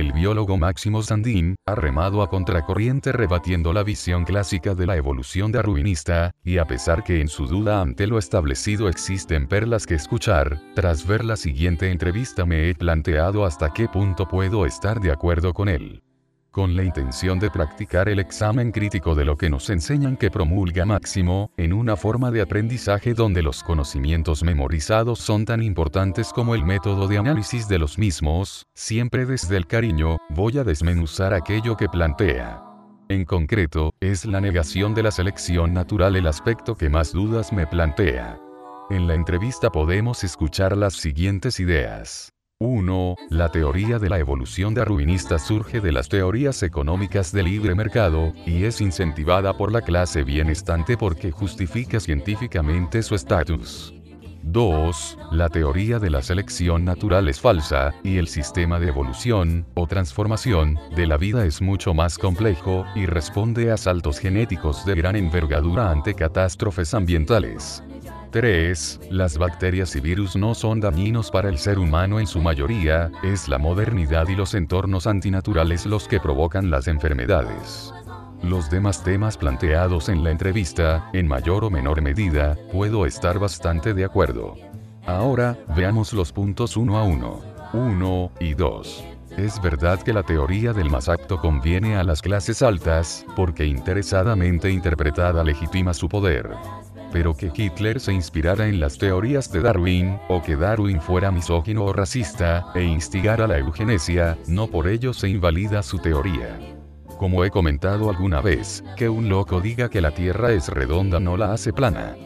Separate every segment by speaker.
Speaker 1: el biólogo Máximo Sandin, ha remado a contracorriente rebatiendo la visión clásica de la evolución darwinista, y a pesar que en su duda ante lo establecido existen perlas que escuchar, tras ver la siguiente entrevista me he planteado hasta qué punto puedo estar de acuerdo con él con la intención de practicar el examen crítico de lo que nos enseñan que promulga Máximo, en una forma de aprendizaje donde los conocimientos memorizados son tan importantes como el método de análisis de los mismos, siempre desde el cariño, voy a desmenuzar aquello que plantea. En concreto, es la negación de la selección natural el aspecto que más dudas me plantea. En la entrevista podemos escuchar las siguientes ideas. 1. La teoría de la evolución darwinista surge de las teorías económicas del libre mercado, y es incentivada por la clase bienestante porque justifica científicamente su estatus. 2. La teoría de la selección natural es falsa, y el sistema de evolución, o transformación, de la vida es mucho más complejo, y responde a saltos genéticos de gran envergadura ante catástrofes ambientales. 3. Las bacterias y virus no son dañinos para el ser humano en su mayoría, es la modernidad y los entornos antinaturales los que provocan las enfermedades. Los demás temas planteados en la entrevista, en mayor o menor medida, puedo estar bastante de acuerdo. Ahora, veamos los puntos uno a uno. 1 y 2. Es verdad que la teoría del más apto conviene a las clases altas, porque interesadamente interpretada legitima su poder pero que Hitler se inspirara en las teorías de Darwin, o que Darwin fuera misógino o racista, e instigara la eugenesia, no por ello se invalida su teoría. Como he comentado alguna vez, que un loco diga que la Tierra es redonda no la hace plana.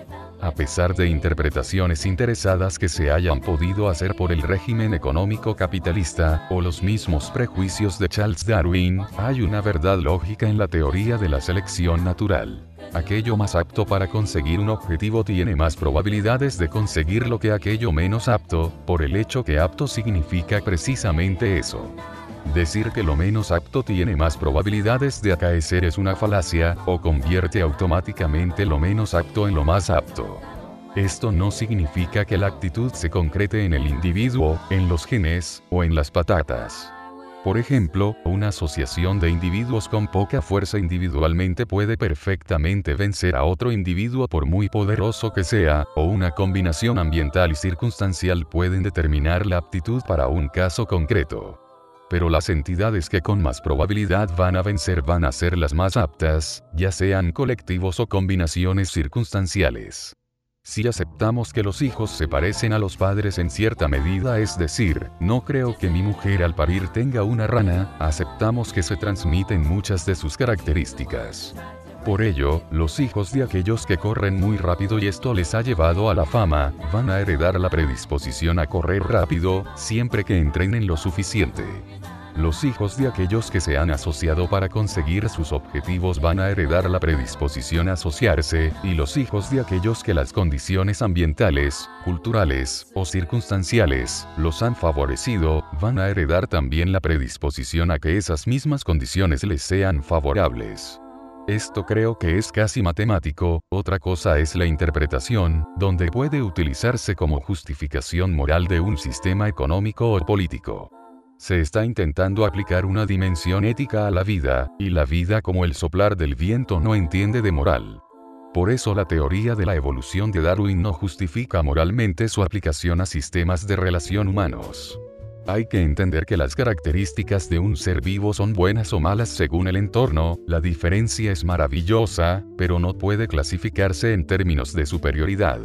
Speaker 1: A pesar de interpretaciones interesadas que se hayan podido hacer por el régimen económico capitalista, o los mismos prejuicios de Charles Darwin, hay una verdad lógica en la teoría de la selección natural. Aquello más apto para conseguir un objetivo tiene más probabilidades de conseguirlo que aquello menos apto, por el hecho que apto significa precisamente eso. Decir que lo menos apto tiene más probabilidades de acaecer es una falacia, o convierte automáticamente lo menos apto en lo más apto. Esto no significa que la actitud se concrete en el individuo, en los genes, o en las patatas. Por ejemplo, una asociación de individuos con poca fuerza individualmente puede perfectamente vencer a otro individuo por muy poderoso que sea, o una combinación ambiental y circunstancial pueden determinar la aptitud para un caso concreto. Pero las entidades que con más probabilidad van a vencer van a ser las más aptas, ya sean colectivos o combinaciones circunstanciales. Si aceptamos que los hijos se parecen a los padres en cierta medida, es decir, no creo que mi mujer al parir tenga una rana, aceptamos que se transmiten muchas de sus características. Por ello, los hijos de aquellos que corren muy rápido y esto les ha llevado a la fama, van a heredar la predisposición a correr rápido, siempre que entrenen lo suficiente. Los hijos de aquellos que se han asociado para conseguir sus objetivos van a heredar la predisposición a asociarse, y los hijos de aquellos que las condiciones ambientales, culturales o circunstanciales los han favorecido, van a heredar también la predisposición a que esas mismas condiciones les sean favorables. Esto creo que es casi matemático, otra cosa es la interpretación, donde puede utilizarse como justificación moral de un sistema económico o político. Se está intentando aplicar una dimensión ética a la vida, y la vida como el soplar del viento no entiende de moral. Por eso la teoría de la evolución de Darwin no justifica moralmente su aplicación a sistemas de relación humanos. Hay que entender que las características de un ser vivo son buenas o malas según el entorno, la diferencia es maravillosa, pero no puede clasificarse en términos de superioridad.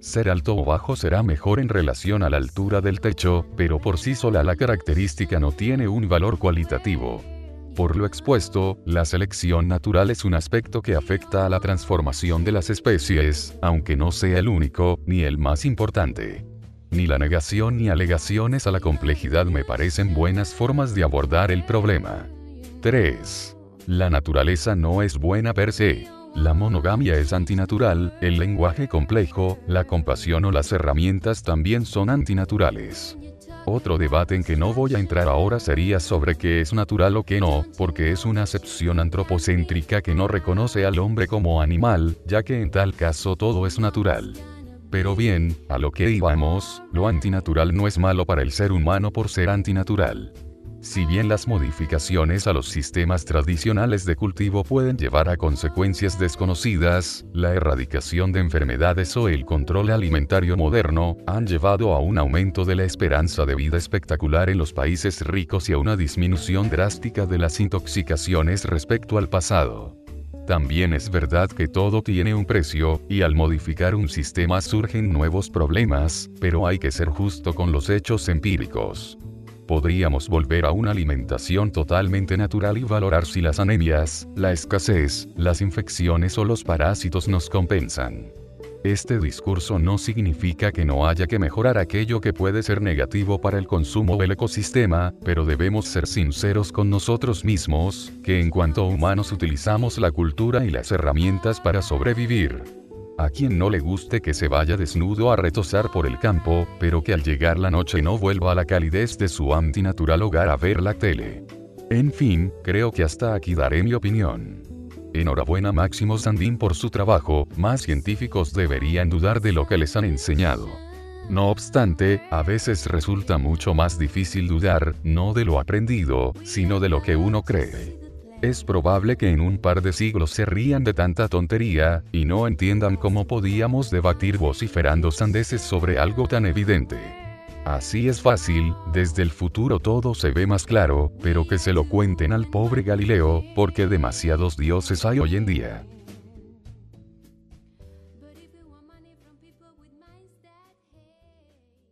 Speaker 1: Ser alto o bajo será mejor en relación a la altura del techo, pero por sí sola la característica no tiene un valor cualitativo. Por lo expuesto, la selección natural es un aspecto que afecta a la transformación de las especies, aunque no sea el único, ni el más importante. Ni la negación ni alegaciones a la complejidad me parecen buenas formas de abordar el problema. 3. La naturaleza no es buena per se. La monogamia es antinatural, el lenguaje complejo, la compasión o las herramientas también son antinaturales. Otro debate en que no voy a entrar ahora sería sobre qué es natural o qué no, porque es una acepción antropocéntrica que no reconoce al hombre como animal, ya que en tal caso todo es natural. Pero bien, a lo que íbamos, lo antinatural no es malo para el ser humano por ser antinatural. Si bien las modificaciones a los sistemas tradicionales de cultivo pueden llevar a consecuencias desconocidas, la erradicación de enfermedades o el control alimentario moderno han llevado a un aumento de la esperanza de vida espectacular en los países ricos y a una disminución drástica de las intoxicaciones respecto al pasado. También es verdad que todo tiene un precio, y al modificar un sistema surgen nuevos problemas, pero hay que ser justo con los hechos empíricos podríamos volver a una alimentación totalmente natural y valorar si las anemias, la escasez, las infecciones o los parásitos nos compensan. Este discurso no significa que no haya que mejorar aquello que puede ser negativo para el consumo del ecosistema, pero debemos ser sinceros con nosotros mismos, que en cuanto humanos utilizamos la cultura y las herramientas para sobrevivir. A quien no le guste que se vaya desnudo a retosar por el campo, pero que al llegar la noche no vuelva a la calidez de su antinatural hogar a ver la tele. En fin, creo que hasta aquí daré mi opinión. Enhorabuena Máximo Sandín por su trabajo, más científicos deberían dudar de lo que les han enseñado. No obstante, a veces resulta mucho más difícil dudar, no de lo aprendido, sino de lo que uno cree. Es probable que en un par de siglos se rían de tanta tontería, y no entiendan cómo podíamos debatir vociferando sandeces sobre algo tan evidente. Así es fácil, desde el futuro todo se ve más claro, pero que se lo cuenten al pobre Galileo, porque demasiados dioses hay hoy en día.